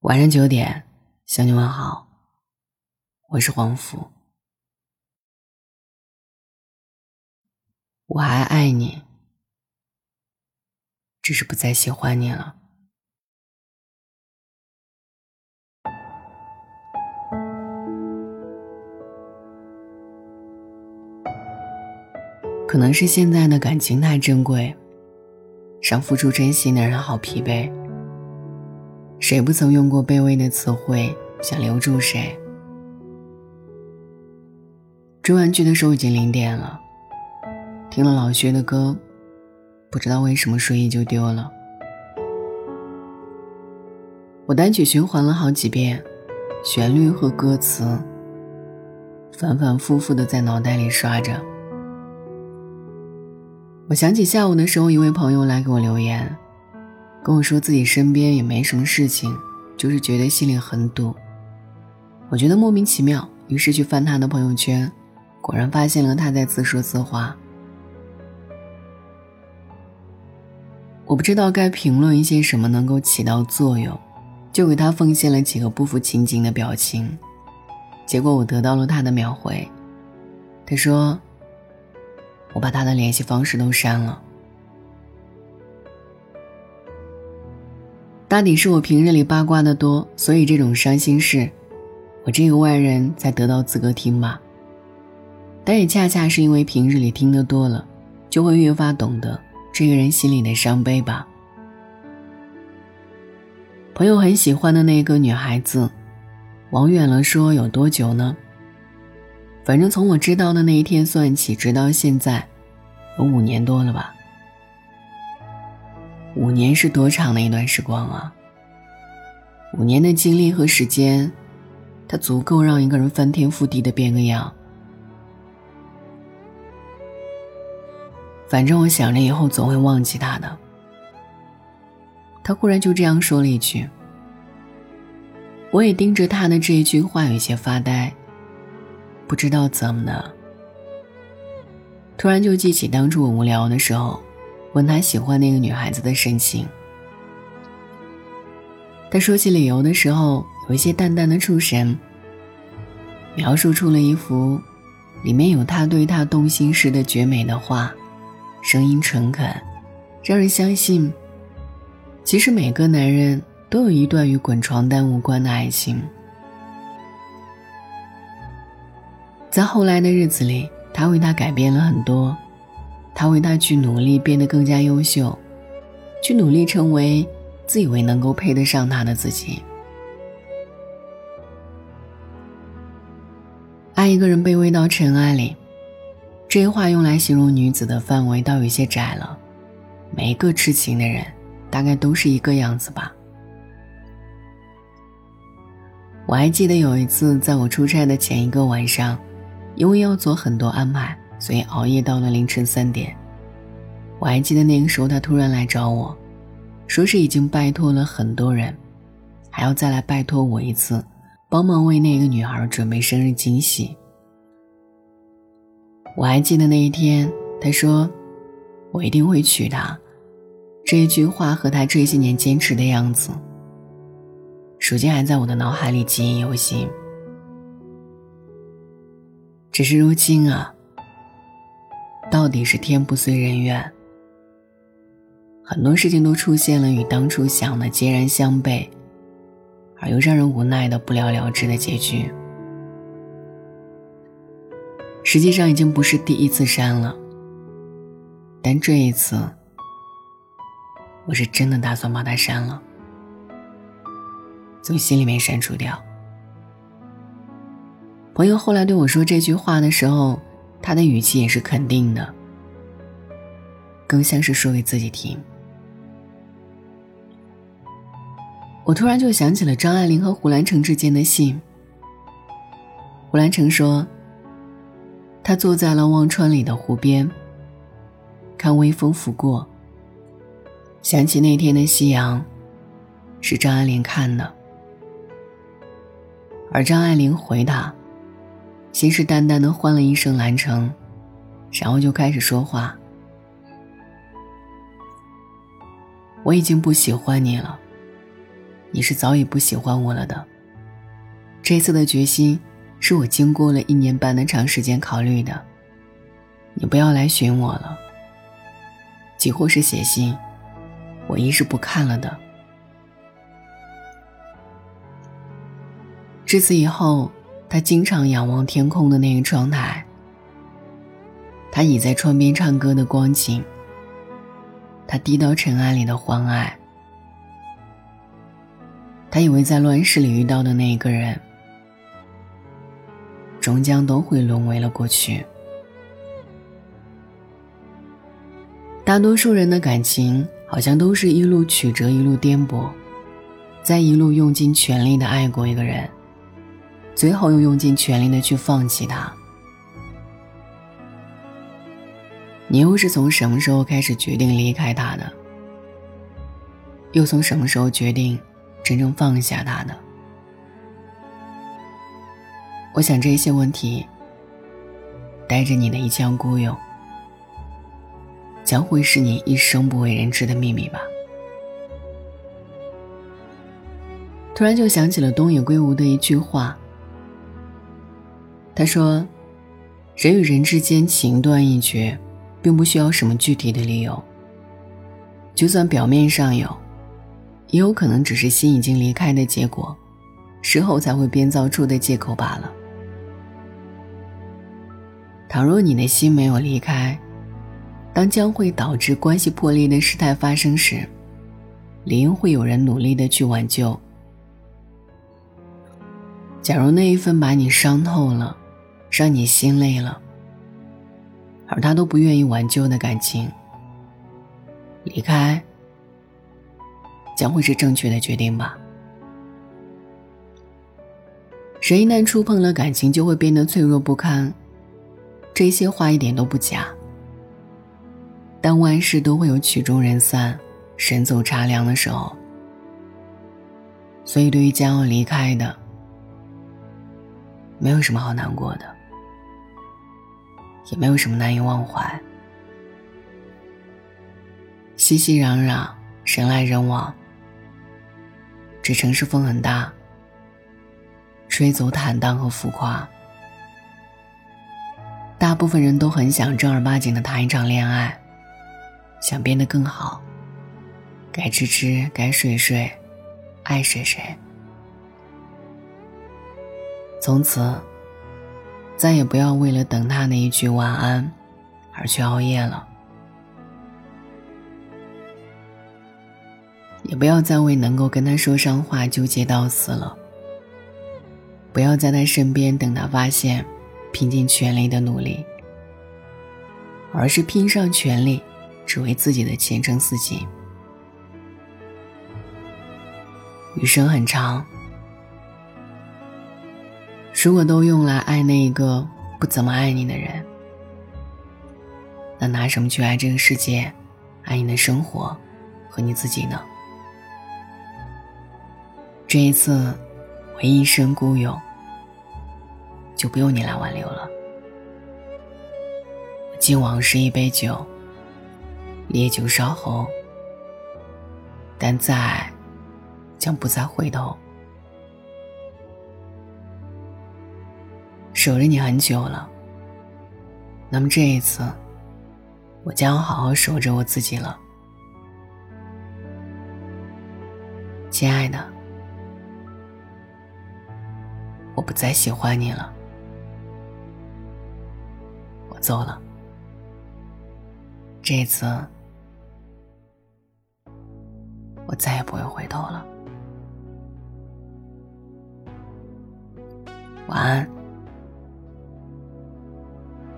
晚上九点，向你问好。我是黄甫，我还爱你，只是不再喜欢你了。可能是现在的感情太珍贵，让付出真心的人好疲惫。谁不曾用过卑微的词汇想留住谁？追完剧的时候已经零点了，听了老薛的歌，不知道为什么睡意就丢了。我单曲循环了好几遍，旋律和歌词反反复复的在脑袋里刷着。我想起下午的时候，一位朋友来给我留言。跟我说自己身边也没什么事情，就是觉得心里很堵。我觉得莫名其妙，于是去翻他的朋友圈，果然发现了他在自说自话。我不知道该评论一些什么能够起到作用，就给他奉献了几个不符情景的表情。结果我得到了他的秒回，他说：“我把他的联系方式都删了。”大抵是我平日里八卦的多，所以这种伤心事，我这个外人才得到资格听吧。但也恰恰是因为平日里听得多了，就会越发懂得这个人心里的伤悲吧。朋友很喜欢的那个女孩子，往远了说有多久呢？反正从我知道的那一天算起，直到现在，有五年多了吧。五年是多长的一段时光啊！五年的经历和时间，它足够让一个人翻天覆地的变个样。反正我想着以后总会忘记他的。他忽然就这样说了一句，我也盯着他的这一句话有些发呆，不知道怎么的，突然就记起当初我无聊的时候。问他喜欢那个女孩子的神情，他说起理由的时候有一些淡淡的出神，描述出了一幅里面有他对她动心时的绝美的画，声音诚恳，让人相信，其实每个男人都有一段与滚床单无关的爱情。在后来的日子里，他为她改变了很多。他为他去努力，变得更加优秀，去努力成为自以为能够配得上他的自己。爱一个人卑微到尘埃里，这话用来形容女子的范围倒有些窄了。每一个痴情的人，大概都是一个样子吧。我还记得有一次，在我出差的前一个晚上，因为要做很多安排。所以熬夜到了凌晨三点，我还记得那个时候，他突然来找我，说是已经拜托了很多人，还要再来拜托我一次，帮忙为那个女孩准备生日惊喜。我还记得那一天，他说：“我一定会娶她。”这一句话和他这些年坚持的样子，如今还在我的脑海里记忆犹新。只是如今啊。到底是天不遂人愿，很多事情都出现了与当初想的截然相悖，而又让人无奈的不了了之的结局。实际上已经不是第一次删了，但这一次，我是真的打算把它删了，从心里面删除掉。朋友后来对我说这句话的时候。他的语气也是肯定的，更像是说给自己听。我突然就想起了张爱玲和胡兰成之间的信。胡兰成说：“他坐在了忘川里的湖边，看微风拂过，想起那天的夕阳，是张爱玲看的。”而张爱玲回答。信誓旦旦的唤了一声“兰城”，然后就开始说话。我已经不喜欢你了，你是早已不喜欢我了的。这次的决心是我经过了一年半的长时间考虑的。你不要来寻我了，几乎是写信，我一是不看了的。至此以后，他经常仰望天空的那个窗台。他倚在窗边唱歌的光景。他低到尘埃里的欢爱。他以为在乱世里遇到的那一个人，终将都会沦为了过去。大多数人的感情，好像都是一路曲折，一路颠簸，在一路用尽全力的爱过一个人。最后又用尽全力的去放弃他，你又是从什么时候开始决定离开他的？又从什么时候决定真正放下他的？我想这些问题，带着你的一腔孤勇，将会是你一生不为人知的秘密吧。突然就想起了东野圭吾的一句话。他说：“人与人之间情断意绝，并不需要什么具体的理由。就算表面上有，也有可能只是心已经离开的结果，事后才会编造出的借口罢了。倘若你的心没有离开，当将会导致关系破裂的事态发生时，理应会有人努力的去挽救。假如那一份把你伤透了。”让你心累了，而他都不愿意挽救的感情，离开将会是正确的决定吧。谁一旦触碰了感情，就会变得脆弱不堪，这些话一点都不假。但万事都会有曲终人散、人走茶凉的时候，所以对于将要离开的，没有什么好难过的。也没有什么难以忘怀。熙熙攘攘，人来人往。这城市风很大，吹走坦荡和浮夸。大部分人都很想正儿八经的谈一场恋爱，想变得更好。该吃吃，该睡睡，爱谁谁。从此。再也不要为了等他那一句晚安，而去熬夜了。也不要再为能够跟他说上话纠结到死了。不要在他身边等他发现，拼尽全力的努力，而是拼上全力，只为自己的前程似锦。余生很长。如果都用来爱那一个不怎么爱你的人，那拿什么去爱这个世界，爱你的生活和你自己呢？这一次，我一生孤勇，就不用你来挽留了。敬往事一杯酒，烈酒烧喉，但再爱将不再回头。守着你很久了，那么这一次，我将要好好守着我自己了，亲爱的，我不再喜欢你了，我走了，这一次，我再也不会回头了，晚安。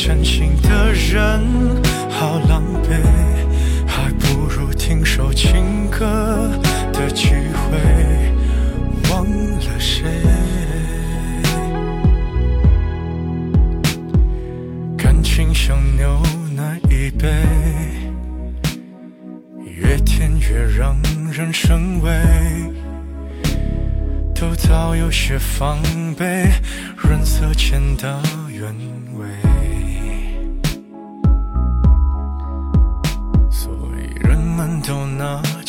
真心的人好狼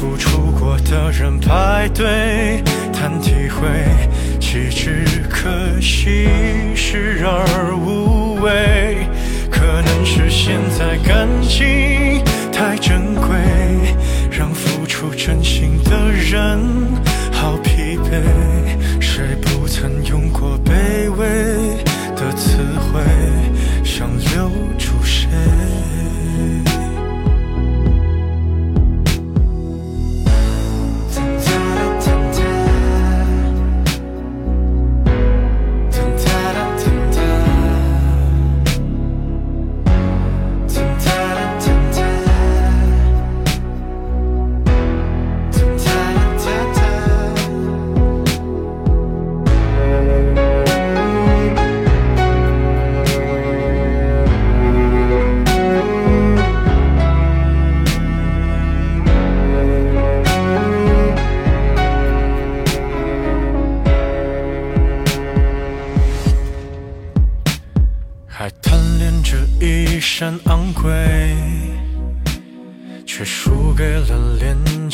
付出过的人排队谈体会，岂止可惜，视而无味。可能是现在感情太珍贵，让付出真心的人好疲惫。谁不曾用过卑微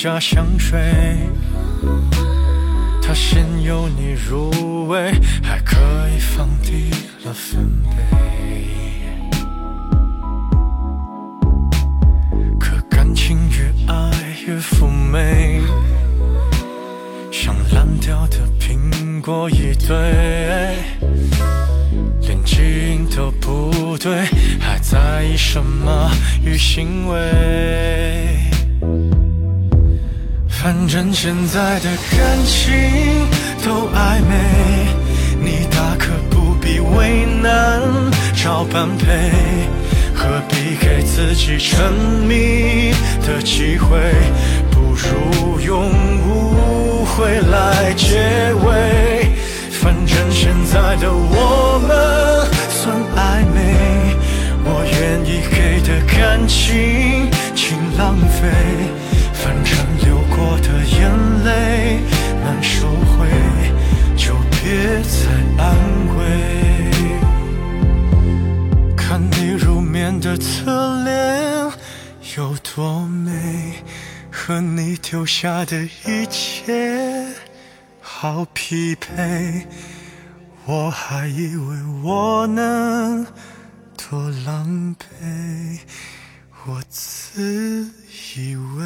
加香水。它先由你入味，还可以放低了分贝。可感情越爱越妩媚，像烂掉的苹果一堆。连基因都不对，还在意什么与行为？反正现在的感情都暧昧，你大可不必为难找般配，何必给自己沉迷的机会？不如用误会来结尾。反正现在的我们算暧昧，我愿意给的感情请浪费。反正和你丢下的一切。好匹配，我还以为我能多狼狈，我自以为。